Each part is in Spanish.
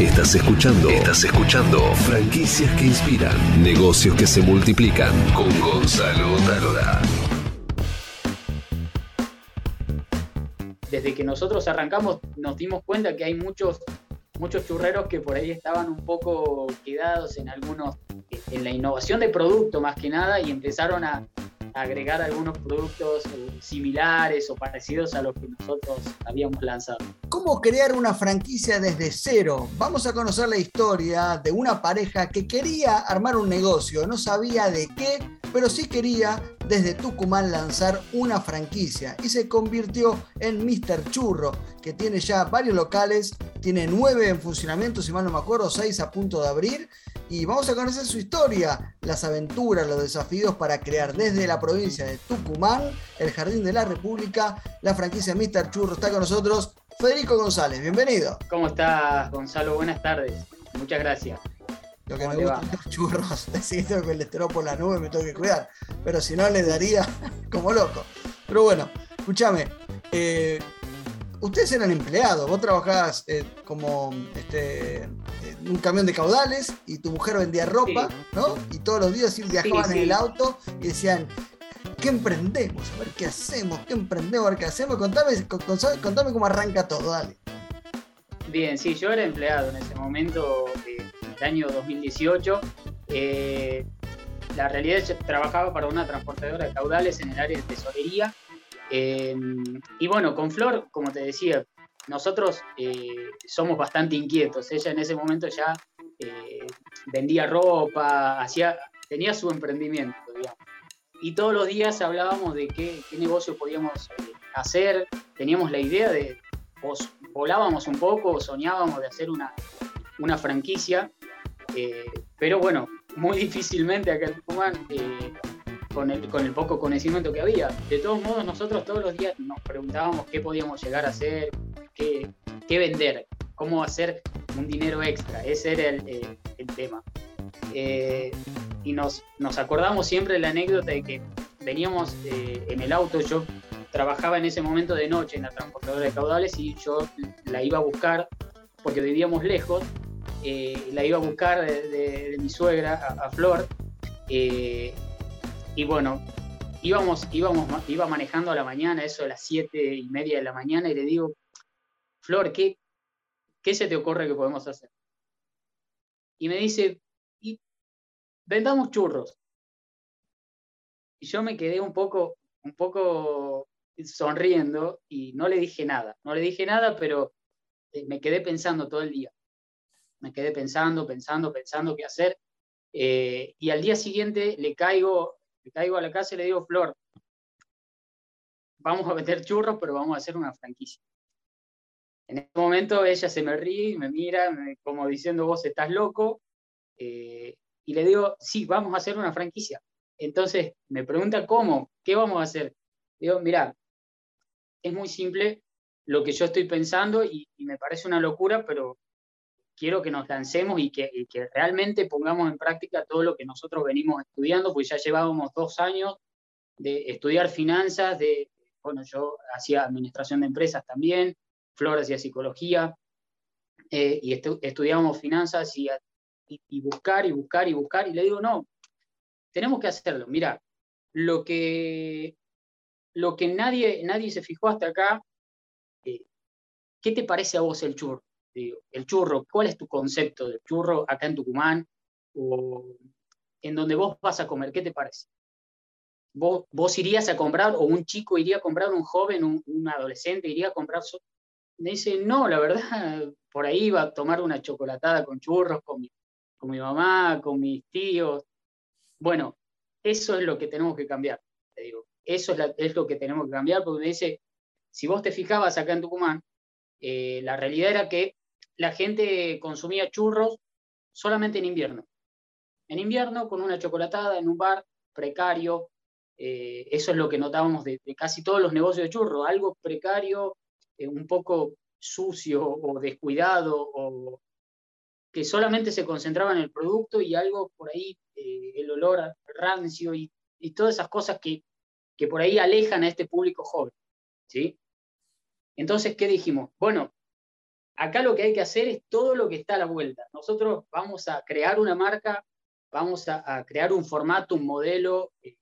Estás escuchando. Estás escuchando. Franquicias que inspiran. Negocios que se multiplican. Con Gonzalo Talora. Desde que nosotros arrancamos nos dimos cuenta que hay muchos, muchos churreros que por ahí estaban un poco quedados en algunos, en la innovación de producto más que nada y empezaron a, agregar algunos productos eh, similares o parecidos a los que nosotros habíamos lanzado. ¿Cómo crear una franquicia desde cero? Vamos a conocer la historia de una pareja que quería armar un negocio, no sabía de qué, pero sí quería desde Tucumán lanzar una franquicia y se convirtió en Mr. Churro, que tiene ya varios locales, tiene nueve en funcionamiento, si mal no me acuerdo, seis a punto de abrir. Y vamos a conocer su historia, las aventuras, los desafíos para crear desde la provincia de Tucumán, el Jardín de la República, la franquicia Mr. Churro. Está con nosotros Federico González, bienvenido. ¿Cómo estás, Gonzalo? Buenas tardes. Muchas gracias. Lo que me gusta es los churros, decir que el esteró por la nube me tengo que cuidar, pero si no le daría como loco. Pero bueno, escúchame, eh, ustedes eran empleados, vos trabajabas eh, como este, un camión de caudales y tu mujer vendía ropa, ¿no? Y todos los días viajaban en el auto y decían, ¿qué emprendemos? A ver qué hacemos, qué emprendemos, a ver qué hacemos. Contame, contame cómo arranca todo, dale. Bien, sí, yo era empleado en ese momento, eh, el año 2018. Eh, la realidad es que trabajaba para una transportadora de caudales en el área de tesorería. Eh, y bueno, con Flor, como te decía, nosotros somos bastante inquietos. Ella en ese momento ya vendía ropa, hacía, tenía su emprendimiento, digamos. Y todos los días hablábamos de qué, qué negocio podíamos hacer. Teníamos la idea de, volábamos un poco, soñábamos de hacer una, una franquicia, eh, pero bueno, muy difícilmente acá en Tucumán, eh, con, el, con el poco conocimiento que había. De todos modos, nosotros todos los días nos preguntábamos qué podíamos llegar a hacer, qué, qué vender, cómo hacer un dinero extra. Ese era el, eh, el tema. y nos, nos acordamos siempre la anécdota de que veníamos en el auto, yo trabajaba en ese momento de noche en la transportadora de caudales y yo la iba a buscar porque vivíamos lejos, eh, la iba a buscar de, mi suegra a, Flor eh, y bueno, íbamos, íbamos, iba manejando a la mañana, eso a las siete y media de la mañana y le digo, Flor, ¿qué, qué se te ocurre que podemos hacer? Y me dice, vendamos churros. Y yo me quedé un poco, un poco sonriendo y no le dije nada. No le dije nada, pero eh, me quedé pensando todo el día. Me quedé pensando, pensando, pensando qué hacer. Eh, y al día siguiente le caigo, le caigo a la casa y le digo, Flor, vamos a meter churros, pero vamos a hacer una franquicia. En ese momento ella se me ríe y me mira como diciendo, vos estás loco. Eh, y le digo, sí, vamos a hacer una franquicia. Entonces me pregunta, ¿cómo? ¿Qué vamos a hacer? Digo, mira, es muy simple lo que yo estoy pensando y, me parece una locura, pero quiero que nos lancemos y que, realmente pongamos en práctica todo lo que nosotros venimos estudiando, pues ya llevábamos dos años de estudiar finanzas, de, bueno, yo hacía administración de empresas también, Flor hacía psicología, eh, y estudiábamos finanzas y, y, buscar y buscar y buscar, y le digo, no, tenemos que hacerlo. Mira, lo que lo que nadie, nadie se fijó hasta acá, eh, ¿qué te parece a vos el churro? El churro, ¿cuál es tu concepto del churro acá en Tucumán? O en donde vos vas a comer, ¿qué te parece? ¿Vos, vos irías a comprar, o un chico iría a comprar, un joven, un, adolescente iría a comprar? Me dice, no, la verdad, por ahí iba a tomar una chocolatada con churros, con mi, con mi mamá, con mis tíos. Bueno, eso es lo que tenemos que cambiar, te digo. Eso es, lo que tenemos que cambiar, porque dice, si vos te fijabas acá en Tucumán, eh, la realidad era que la gente consumía churros solamente en invierno. En invierno, con una chocolatada, en un bar precario, eh, eso es lo que notábamos de, casi todos los negocios de churros, algo precario, eh, un poco sucio o descuidado, o que solamente se concentraba en el producto y algo por ahí, el olor rancio y, y todas esas cosas que que por ahí alejan a este público joven. ¿sí? Entonces, ¿qué dijimos? Bueno, acá lo que hay que hacer es todo lo que está a la vuelta. Nosotros vamos a crear una marca, vamos a, crear un formato, un modelo eh,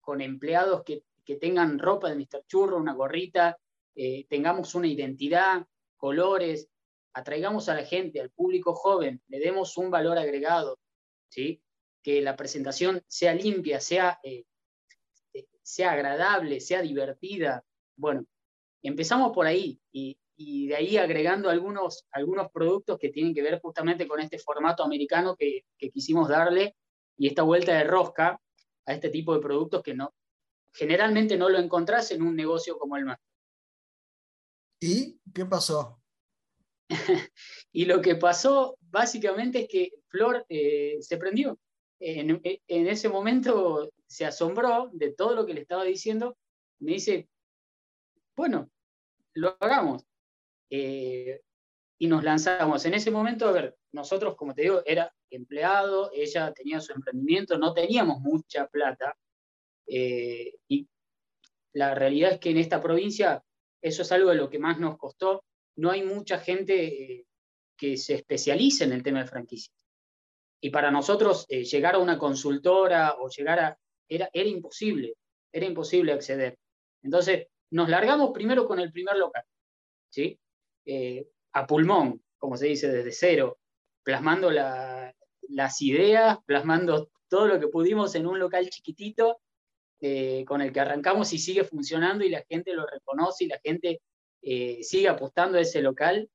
con empleados que, tengan ropa de Mr. Churro, una gorrita, eh, tengamos una identidad, colores, atraigamos a la gente, al público joven, le demos un valor agregado, ¿sí? que la presentación sea limpia, sea, eh, sea agradable, sea divertida. Bueno, empezamos por ahí y, y de ahí agregando algunos, algunos productos que tienen que ver justamente con este formato americano que, quisimos darle y esta vuelta de rosca a este tipo de productos que no, generalmente no lo encontrás en un negocio como el nuestro. ¿Y qué pasó? y lo que pasó básicamente es que Flor eh, se prendió. En, en, ese momento se asombró de todo lo que le estaba diciendo. Me dice, bueno, lo hagamos. Eh, y nos lanzamos. En ese momento, a ver, nosotros, como te digo, era empleado, ella tenía su emprendimiento, no teníamos mucha plata. Eh, y la realidad es que en esta provincia eso es algo de lo que más nos costó. No hay mucha gente eh, que se especialice en el tema de franquicias. Y para nosotros llegar a una consultora o llegar a... Era, era imposible, era imposible acceder. Entonces, nos largamos primero con el primer local. ¿sí? Eh, a pulmón, como se dice, desde cero, plasmando las ideas, plasmando todo lo que pudimos en un local chiquitito eh, con el que arrancamos y sigue funcionando y la gente lo reconoce y la gente eh, sigue apostando a ese local.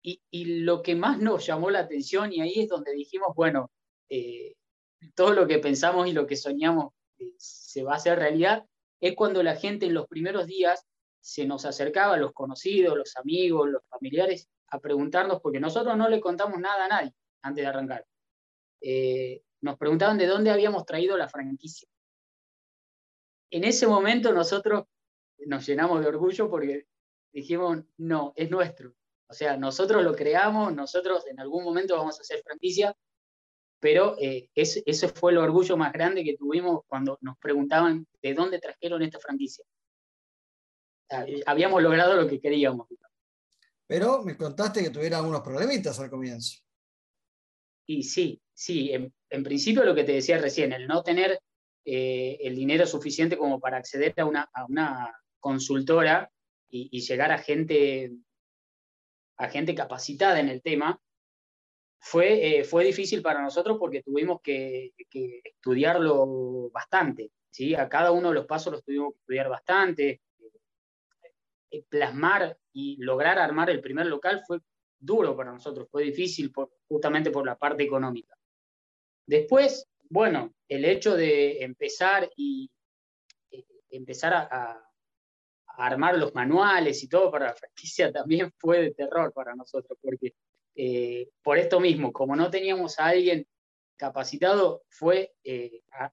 Y, y, lo que más nos llamó la atención, y ahí es donde dijimos, bueno, todo lo que pensamos y lo que soñamos se va a hacer realidad, es cuando la gente en los primeros días se nos acercaba los conocidos, los amigos, los familiares, a preguntarnos, porque nosotros no le contamos nada a nadie antes de arrancar. Eh, nos preguntaban de dónde habíamos traído la franquicia. En ese momento nosotros nos llenamos de orgullo porque dijimos, no, es nuestro. O sea, nosotros lo creamos, nosotros en algún momento vamos a hacer franquicia, pero eh, ese fue el orgullo más grande que tuvimos cuando nos preguntaban de dónde trajeron esta franquicia habíamos logrado lo que queríamos. Pero me contaste que tuviera algunos problemitas al comienzo. Y sí, sí, en, principio lo que te decía recién, el no tener eh, el dinero suficiente como para acceder a una, a una consultora y, llegar a gente, a gente capacitada en el tema, fue, eh, fue difícil para nosotros porque tuvimos que, que, estudiarlo bastante. ¿sí? A cada uno de los pasos los tuvimos que estudiar bastante, plasmar y lograr armar el primer local fue duro para nosotros, fue difícil justamente por la parte económica. Después, bueno, el hecho de empezar y eh, empezar a, armar los manuales y todo para la franquicia también fue de terror para nosotros, porque eh, por esto mismo, como no teníamos a alguien capacitado, fue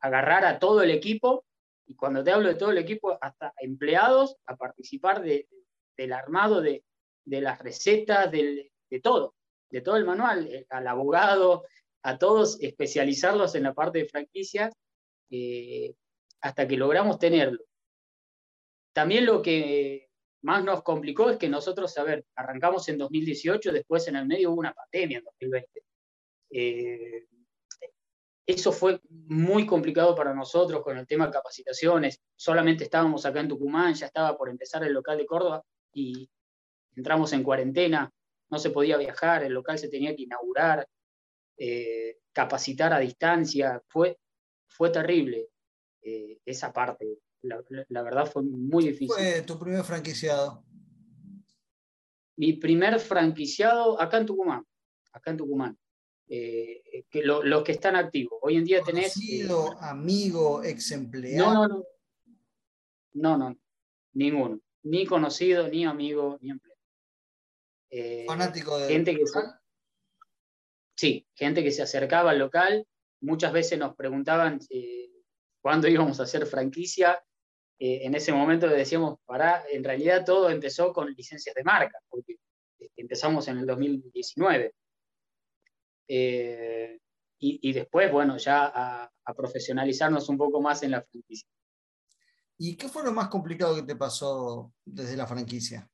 agarrar a todo el equipo y cuando te hablo de todo el equipo, hasta empleados a participar del armado de, las recetas, de todo, de todo el manual, eh, al abogado, a todos especializarlos en la parte de franquicias, eh, hasta que logramos tenerlo. También lo que más nos complicó es que nosotros, a ver, arrancamos en 2018, después en el medio hubo una pandemia en 2020. Eh, eso fue muy complicado para nosotros con el tema de capacitaciones. Solamente estábamos acá en Tucumán, ya estaba por empezar el local de Córdoba y entramos en cuarentena, no se podía viajar, el local se tenía que inaugurar, eh, capacitar a distancia. Fue, fue terrible eh, esa parte. La, verdad fue muy difícil. ¿Fue tu primer franquiciado? Mi primer franquiciado acá en Tucumán. Acá en Tucumán. Eh, que los que están activos. Hoy en día tenés... Conocido, eh, amigo, ex empleado. No, no, no. No, ninguno. Ni conocido, ni amigo, ni empleado. Eh, Fanático de... Gente que sí, gente que se acercaba al local. Muchas veces nos preguntaban cuándo íbamos a hacer franquicia. en ese momento le decíamos, para, en realidad todo empezó con licencias de marca, porque empezamos en el 2019. Eh, y, después, bueno, ya a, profesionalizarnos un poco más en la franquicia. ¿Y qué fue lo más complicado que te pasó desde la franquicia?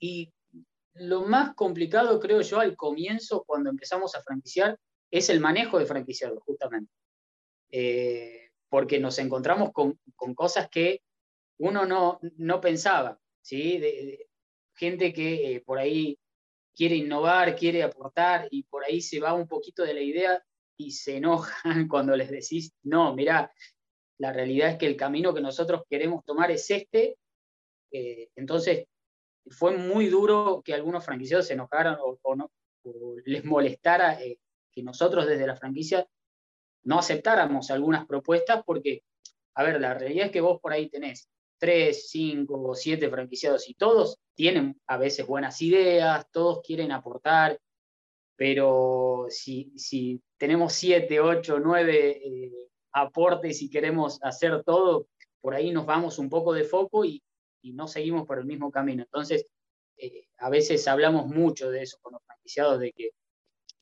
y lo más complicado, creo yo, al comienzo, cuando empezamos a franquiciar, es el manejo de franquiciados, justamente. Eh, porque nos encontramos con, cosas que uno no, no pensaba, ¿sí? De, gente que eh, por ahí quiere innovar, quiere aportar y por ahí se va un poquito de la idea y se enojan cuando les decís, no, mira, la realidad es que el camino que nosotros queremos tomar es este. Eh, entonces, fue muy duro que algunos franquiciados se enojaran o, no, les molestara eh, que nosotros desde la franquicia no aceptáramos algunas propuestas porque, a ver, la realidad es que vos por ahí tenés tres, cinco siete franquiciados y todos tienen a veces buenas ideas, todos quieren aportar, pero si, si tenemos siete, ocho, nueve eh, aportes y queremos hacer todo, por ahí nos vamos un poco de foco y, y no seguimos por el mismo camino. Entonces, eh, a veces hablamos mucho de eso con los franquiciados, de que,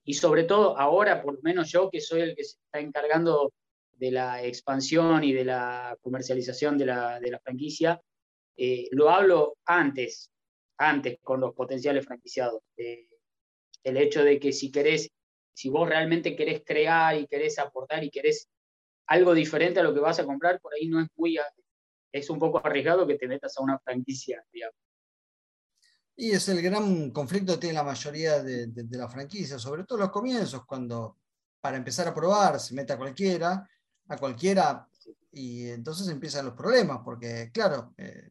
y sobre todo ahora, por lo menos yo que soy el que se está encargando de la expansión y de la comercialización de la, de la franquicia, eh, lo hablo antes, antes con los potenciales franquiciados. Eh, el hecho de que si querés, si vos realmente querés crear y querés aportar y querés algo diferente a lo que vas a comprar, por ahí no es muy, es un poco arriesgado que te metas a una franquicia. Y es el gran conflicto que tiene la mayoría de, de, las franquicias, sobre todo los comienzos, cuando para empezar a probar se mete a cualquiera, a cualquiera, y entonces empiezan los problemas, porque claro, eh,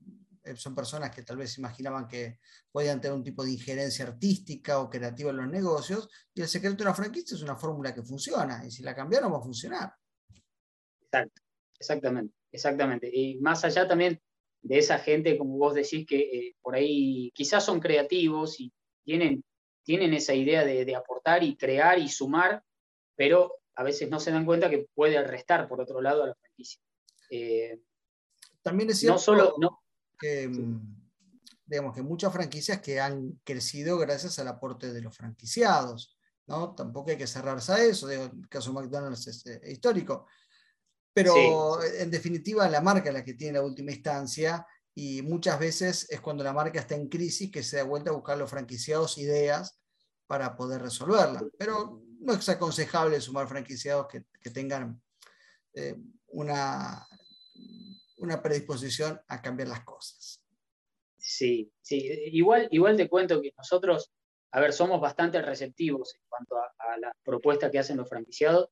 son personas que tal vez imaginaban que podían tener un tipo de injerencia artística o creativa en los negocios, y el secreto de una franquicia es una fórmula que funciona, y si la cambiaron va a funcionar. Exacto, exactamente, exactamente. Y más allá también de esa gente, como vos decís, que eh, por ahí quizás son creativos y tienen, tienen esa idea de, aportar y crear y sumar, pero a veces no se dan cuenta que puede restar por otro lado a la franquicia. Eh, También es cierto no solo, no, que, mm, digamos que muchas franquicias que han crecido gracias al aporte de los franquiciados. ¿no? Tampoco hay que cerrarse a eso, el caso McDonald's es eh, histórico, pero en definitiva la marca es la que tiene la última instancia y muchas veces es cuando la marca está en crisis que se da vuelta a buscar los franquiciados ideas para poder resolverla. Pero no es aconsejable sumar franquiciados que, tengan eh, una, una predisposición a cambiar las cosas. Sí, sí. Igual, igual te cuento que nosotros, a ver, somos bastante receptivos en cuanto a, a las propuestas que hacen los franquiciados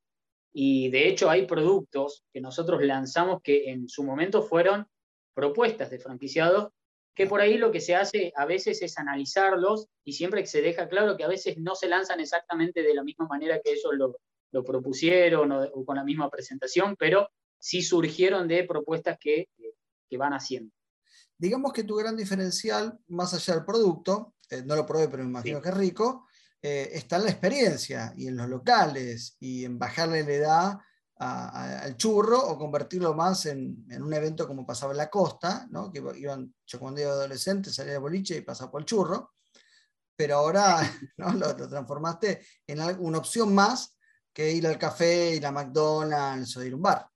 y de hecho hay productos que nosotros lanzamos que en su momento fueron propuestas de franquiciados, que por ahí lo que se hace a veces es analizarlos y siempre que se deja claro que a veces no se lanzan exactamente de la misma manera que ellos lo, propusieron o, con la misma presentación, pero sí surgieron de propuestas que, que van haciendo. Digamos que tu gran diferencial, más allá del producto, eh, no lo probé, pero me imagino que es rico, eh, está en la experiencia y en los locales y en bajarle la edad al churro o convertirlo más en, un evento como pasaba en la costa, ¿no? que iban, yo cuando era adolescente salía de boliche y pasaba por el churro, pero ahora ¿no? lo, transformaste en una opción más que ir al café, ir a McDonald's o ir a un bar.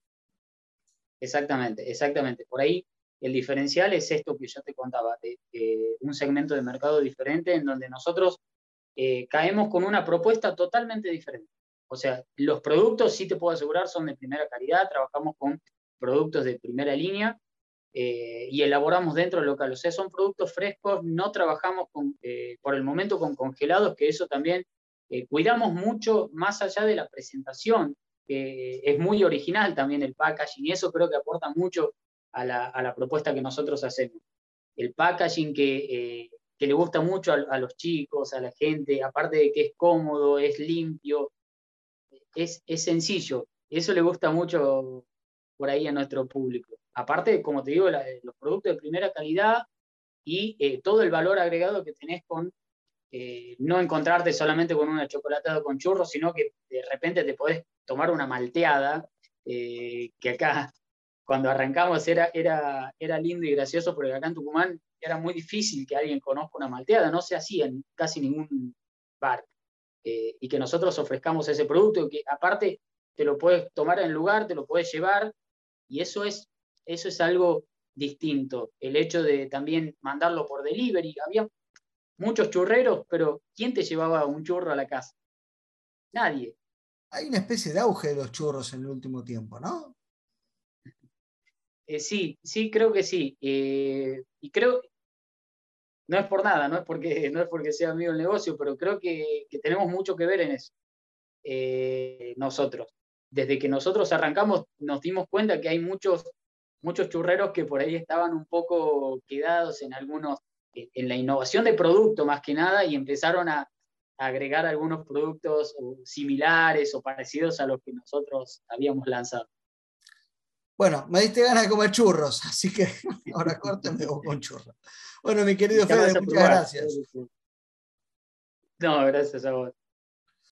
Exactamente, exactamente. Por ahí el diferencial es esto que yo te contaba, de un segmento de mercado diferente en donde nosotros eh, caemos con una propuesta totalmente diferente. O sea, los productos, sí te puedo asegurar, son de primera calidad, trabajamos con productos de primera línea eh, y elaboramos dentro del local. O sea, son productos frescos, no trabajamos con, eh, por el momento con congelados, que eso también cuidamos mucho más allá de la presentación, que es muy original también el packaging y eso creo que aporta mucho a la, a la propuesta que nosotros hacemos. El packaging que que le gusta mucho a, los chicos, a la gente, aparte de que es cómodo, es limpio, es, es sencillo. Eso le gusta mucho por ahí a nuestro público. Aparte, como te digo, los productos de primera calidad y eh, todo el valor agregado que tenés con eh, no encontrarte solamente con una chocolatada con churros, sino que de repente te podés tomar una malteada, eh, que acá cuando arrancamos era, era, era lindo y gracioso porque acá en Tucumán era muy difícil que alguien conozca una malteada, no se hacía en casi ningún bar. Eh, y que nosotros ofrezcamos ese producto, que aparte te lo puedes tomar en lugar, te lo puedes llevar, y eso es, eso es algo distinto. El hecho de también mandarlo por delivery. Había, muchos churreros, pero ¿quién te llevaba un churro a la casa? Nadie. Hay una especie de auge de los churros en el último tiempo, ¿no? Eh, sí, sí, creo que sí. Eh, y creo, no es por nada, no es porque, no es porque sea mío el negocio, pero creo que, tenemos mucho que ver en eso. Eh, nosotros. Desde que nosotros arrancamos, nos dimos cuenta que hay muchos, muchos churreros que por ahí estaban un poco quedados en algunos, en la innovación de producto más que nada, y empezaron a, agregar algunos productos similares o parecidos a los que nosotros habíamos lanzado. Bueno, me diste ganas de comer churros, así que ahora corto me voy con churros. Bueno, mi querido Fede, muchas gracias. No, gracias a vos.